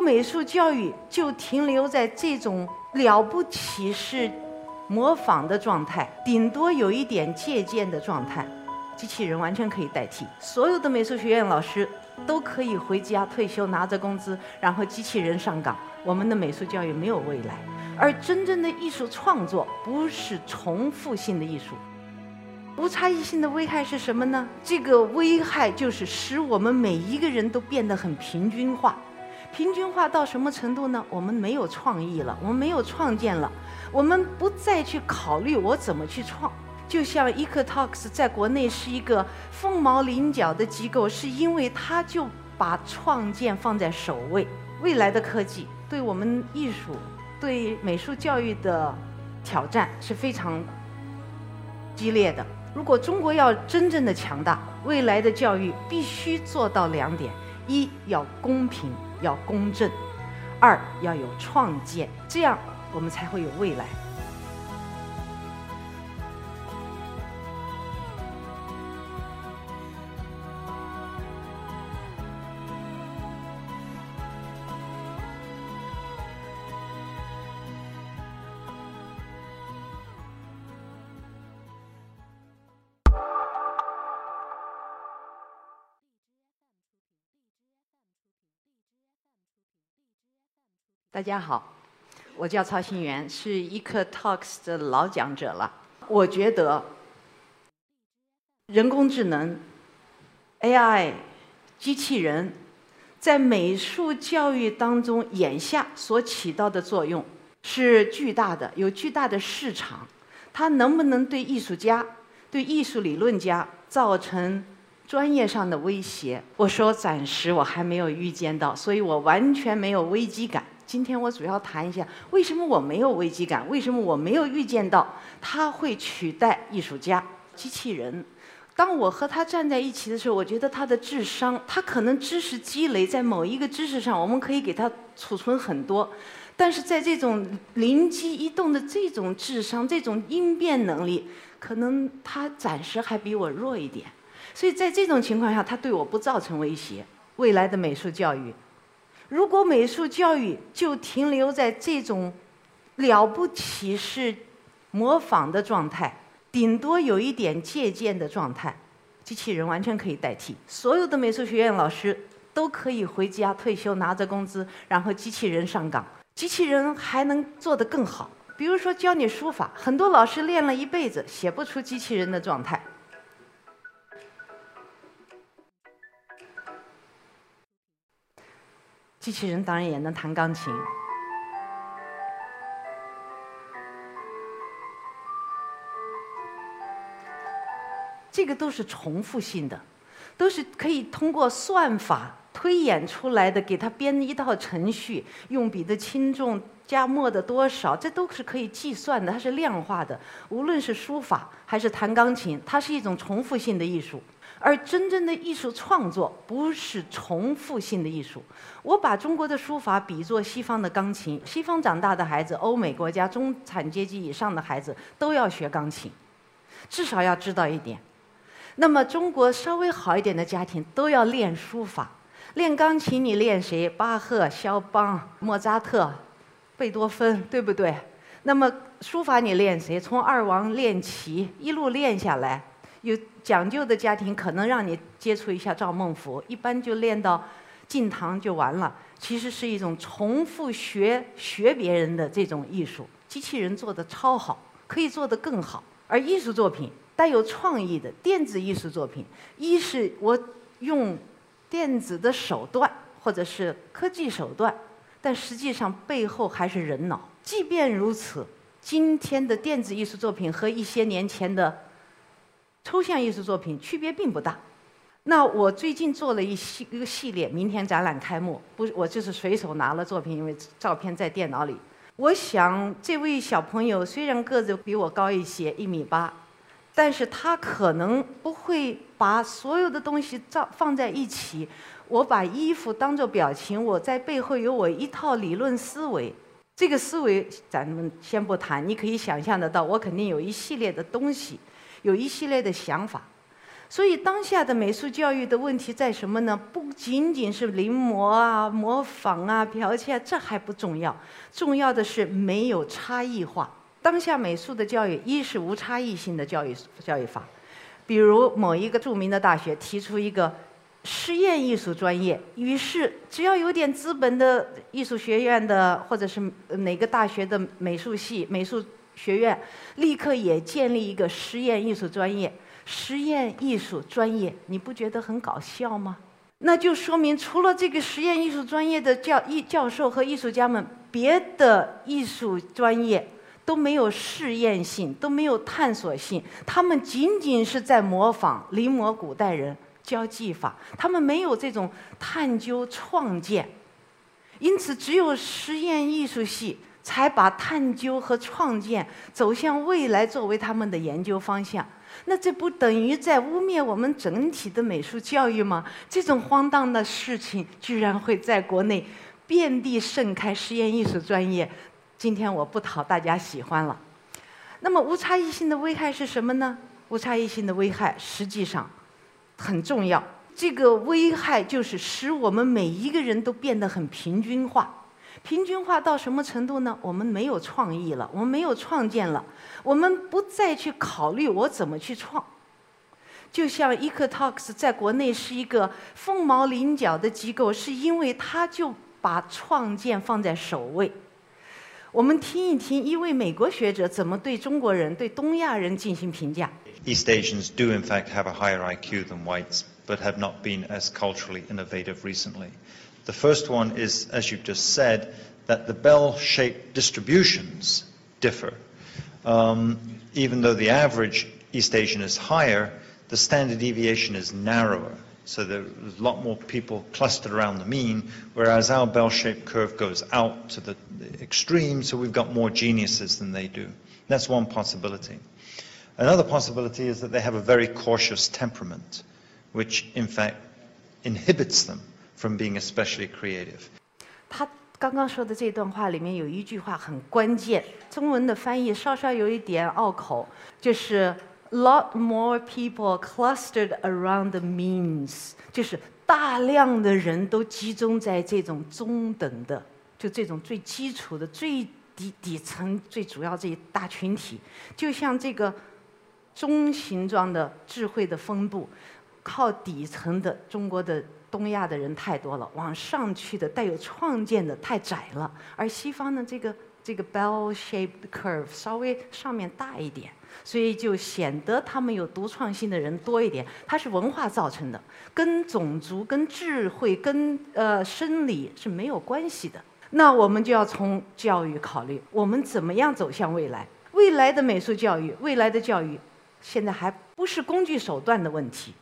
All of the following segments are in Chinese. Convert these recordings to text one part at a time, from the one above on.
美术教育就停留在这种了不起是模仿的状态，顶多有一点借鉴的状态，机器人完全可以代替。所有的美术学院老师都可以回家退休，拿着工资，然后机器人上岗。我们的美术教育没有未来。而真正的艺术创作不是重复性的艺术。无差异性的危害是什么呢？这个危害就是使我们每一个人都变得很平均化。平均化到什么程度呢？我们没有创意了，我们没有创建了，我们不再去考虑我怎么去创。就像 Ecotalks 在国内是一个凤毛麟角的机构，是因为它就把创建放在首位。未来的科技对我们艺术、对美术教育的挑战是非常激烈的。如果中国要真正的强大，未来的教育必须做到两点：一要公平，要公正；二要有创建，这样我们才会有未来。大家好，我叫曹新元，是 Ecotalks 的老讲者了。我觉得人工智能、AI、机器人在美术教育当中眼下所起到的作用是巨大的，有巨大的市场。它能不能对艺术家、对艺术理论家造成专业上的威胁？我说暂时我还没有预见到，所以我完全没有危机感。今天我主要谈一下，为什么我没有危机感？为什么我没有预见到它会取代艺术家、机器人？当我和他站在一起的时候，我觉得他的智商，他可能知识积累在某一个知识上，我们可以给他储存很多，但是在这种灵机一动的这种智商、这种应变能力，可能他暂时还比我弱一点。所以在这种情况下，他对我不造成威胁。未来的美术教育。如果美术教育就停留在这种了不起是模仿的状态，顶多有一点借鉴的状态，机器人完全可以代替。所有的美术学院老师都可以回家退休，拿着工资，然后机器人上岗。机器人还能做得更好，比如说教你书法，很多老师练了一辈子，写不出机器人的状态。机器人当然也能弹钢琴，这个都是重复性的，都是可以通过算法推演出来的，给它编一套程序，用笔的轻重、加墨的多少，这都是可以计算的，它是量化的。无论是书法还是弹钢琴，它是一种重复性的艺术。而真正的艺术创作不是重复性的艺术。我把中国的书法比作西方的钢琴。西方长大的孩子，欧美国家中产阶级以上的孩子都要学钢琴，至少要知道一点。那么中国稍微好一点的家庭都要练书法，练钢琴你练谁？巴赫、肖邦、莫扎特、贝多芬，对不对？那么书法你练谁？从二王练起，一路练下来。有讲究的家庭可能让你接触一下赵孟頫，一般就练到晋唐就完了。其实是一种重复学学别人的这种艺术，机器人做的超好，可以做得更好。而艺术作品带有创意的电子艺术作品，一是我用电子的手段或者是科技手段，但实际上背后还是人脑。即便如此，今天的电子艺术作品和一些年前的。抽象艺术作品区别并不大。那我最近做了一系一个系列，明天展览开幕，不，我就是随手拿了作品，因为照片在电脑里。我想这位小朋友虽然个子比我高一些，一米八，但是他可能不会把所有的东西照放在一起。我把衣服当做表情，我在背后有我一套理论思维。这个思维咱们先不谈，你可以想象得到，我肯定有一系列的东西。有一系列的想法，所以当下的美术教育的问题在什么呢？不仅仅是临摹啊、模仿啊、剽窃，这还不重要，重要的是没有差异化。当下美术的教育，一是无差异性的教育教育法，比如某一个著名的大学提出一个实验艺术专业，于是只要有点资本的艺术学院的或者是哪个大学的美术系、美术学院，立刻也建立一个实验艺术专业。实验艺术专业，你不觉得很搞笑吗？那就说明，除了这个实验艺术专业的教艺教授和艺术家们，别的艺术专业都没有试验性，都没有探索性。他们仅仅是在模仿临摹古代人教技法，他们没有这种探究创建。因此，只有实验艺术系才把探究和创建走向未来作为他们的研究方向。那这不等于在污蔑我们整体的美术教育吗？这种荒诞的事情居然会在国内遍地盛开，实验艺术专业，今天我不讨大家喜欢了。那么无差异性的危害是什么呢？无差异性的危害实际上很重要，这个危害就是使我们每一个人都变得很平均化。平均化到什么程度呢？我们没有创意了，我们没有创建了，我们不再去考虑我怎么去创。就像 Ecotalks 在国内是一个凤毛麟角的机构，是因为它就把创建放在首位。我们听一听一位美国学者怎么对中国人、对东亚人进行评价。East Asians do in fact have a higher IQ than whites, but have not been as culturally innovative recently. The first one is, as you've just said, that the bell-shaped distributions differ. Um, even though the average East Asian is higher, the standard deviation is narrower. So there's a lot more people clustered around the mean, whereas our bell-shaped curve goes out to the extreme, so we've got more geniuses than they do. That's one possibility. Another possibility is that they have a very cautious temperament, which in fact inhibits them from being especially creative。他刚刚说的这段话里面有一句话很关键，中文的翻译稍稍有一点拗口，就是 “lot more people clustered around the means”，就是大量的人都集中在这种中等的，就这种最基础的、最底底层、最主要这一大群体，就像这个中形状的智慧的分布，靠底层的中国的。东亚的人太多了，往上去的带有创建的太窄了，而西方呢，这个这个 bell-shaped curve 稍微上面大一点，所以就显得他们有独创性的人多一点。它是文化造成的，跟种族、跟智慧、跟呃生理是没有关系的。那我们就要从教育考虑，我们怎么样走向未来？未来的美术教育，未来的教育，现在还不是工具手段的问题，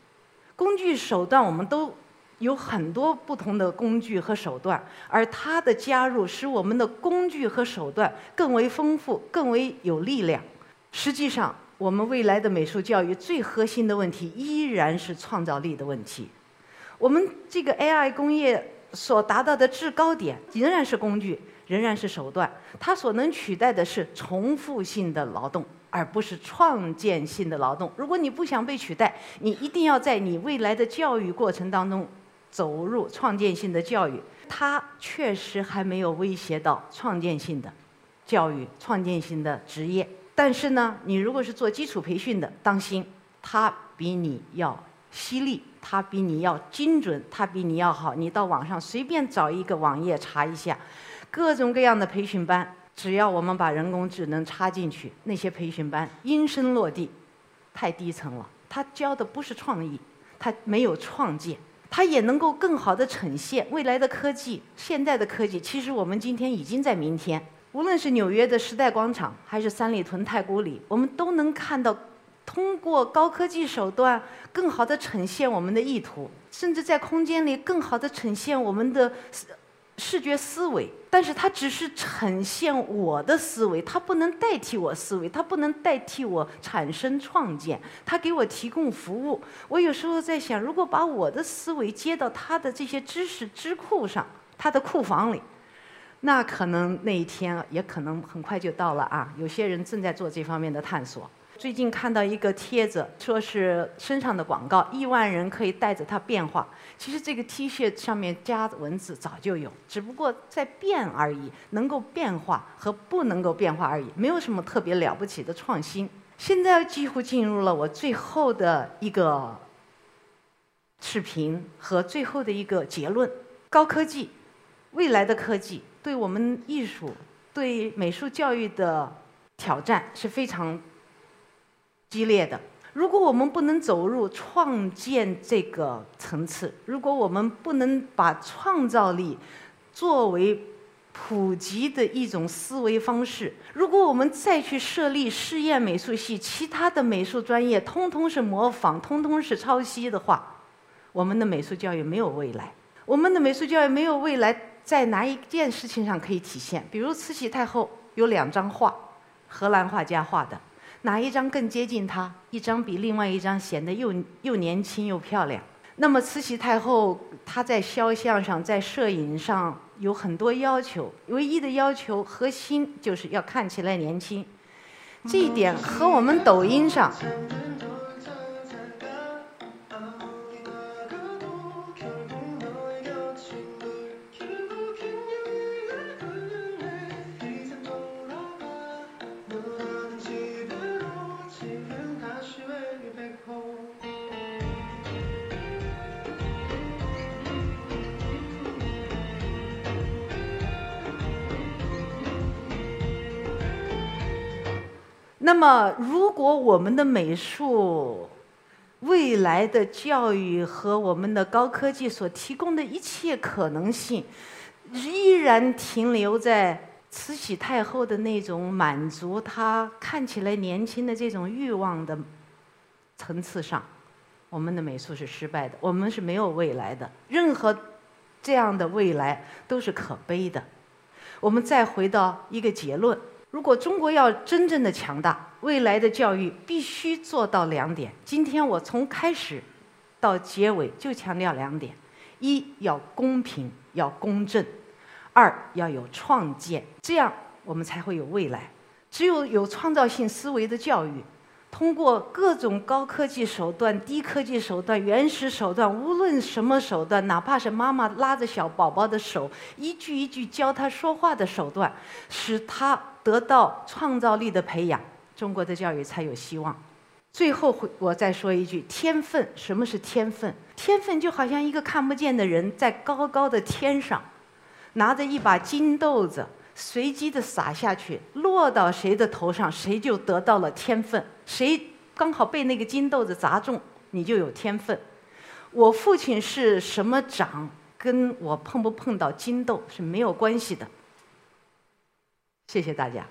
工具手段我们都。有很多不同的工具和手段，而它的加入使我们的工具和手段更为丰富、更为有力量。实际上，我们未来的美术教育最核心的问题依然是创造力的问题。我们这个 AI 工业所达到的制高点仍然是工具，仍然是手段，它所能取代的是重复性的劳动。而不是创建性的劳动。如果你不想被取代，你一定要在你未来的教育过程当中。走入创建性的教育，它确实还没有威胁到创建性的教育、创建性的职业。但是呢，你如果是做基础培训的，当心，它比你要犀利，它比你要精准，它比你要好。你到网上随便找一个网页查一下，各种各样的培训班，只要我们把人工智能插进去，那些培训班应声落地，太低层了。他教的不是创意，他没有创建。它也能够更好的呈现未来的科技、现代的科技。其实我们今天已经在明天，无论是纽约的时代广场，还是三里屯太古里，我们都能看到，通过高科技手段，更好的呈现我们的意图，甚至在空间里更好的呈现我们的。视觉思维，但是它只是呈现我的思维，它不能代替我思维，它不能代替我产生创建，它给我提供服务。我有时候在想，如果把我的思维接到它的这些知识智库上，它的库房里，那可能那一天也可能很快就到了啊！有些人正在做这方面的探索。最近看到一个帖子，说是身上的广告，亿万人可以带着它变化。其实这个 T 恤上面加文字早就有，只不过在变而已，能够变化和不能够变化而已，没有什么特别了不起的创新。现在几乎进入了我最后的一个视频和最后的一个结论：高科技，未来的科技对我们艺术、对美术教育的挑战是非常。激烈的。如果我们不能走入创建这个层次，如果我们不能把创造力作为普及的一种思维方式，如果我们再去设立试验美术系，其他的美术专业通通是模仿，通通是抄袭的话，我们的美术教育没有未来。我们的美术教育没有未来，在哪一件事情上可以体现？比如慈禧太后有两张画，荷兰画家画的。哪一张更接近她？一张比另外一张显得又又年轻又漂亮。那么慈禧太后她在肖像上、在摄影上有很多要求，唯一的要求核心就是要看起来年轻。这一点和我们抖音上。那么，如果我们的美术未来的教育和我们的高科技所提供的一切可能性，依然停留在慈禧太后的那种满足她看起来年轻的这种欲望的层次上，我们的美术是失败的，我们是没有未来的。任何这样的未来都是可悲的。我们再回到一个结论。如果中国要真正的强大，未来的教育必须做到两点。今天我从开始到结尾就强调两点：一要公平，要公正；二要有创建，这样我们才会有未来。只有有创造性思维的教育。通过各种高科技手段、低科技手段、原始手段，无论什么手段，哪怕是妈妈拉着小宝宝的手，一句一句教他说话的手段，使他得到创造力的培养，中国的教育才有希望。最后，我再说一句：天分。什么是天分？天分就好像一个看不见的人在高高的天上，拿着一把金豆子。随机的撒下去，落到谁的头上，谁就得到了天分。谁刚好被那个金豆子砸中，你就有天分。我父亲是什么长，跟我碰不碰到金豆是没有关系的。谢谢大家。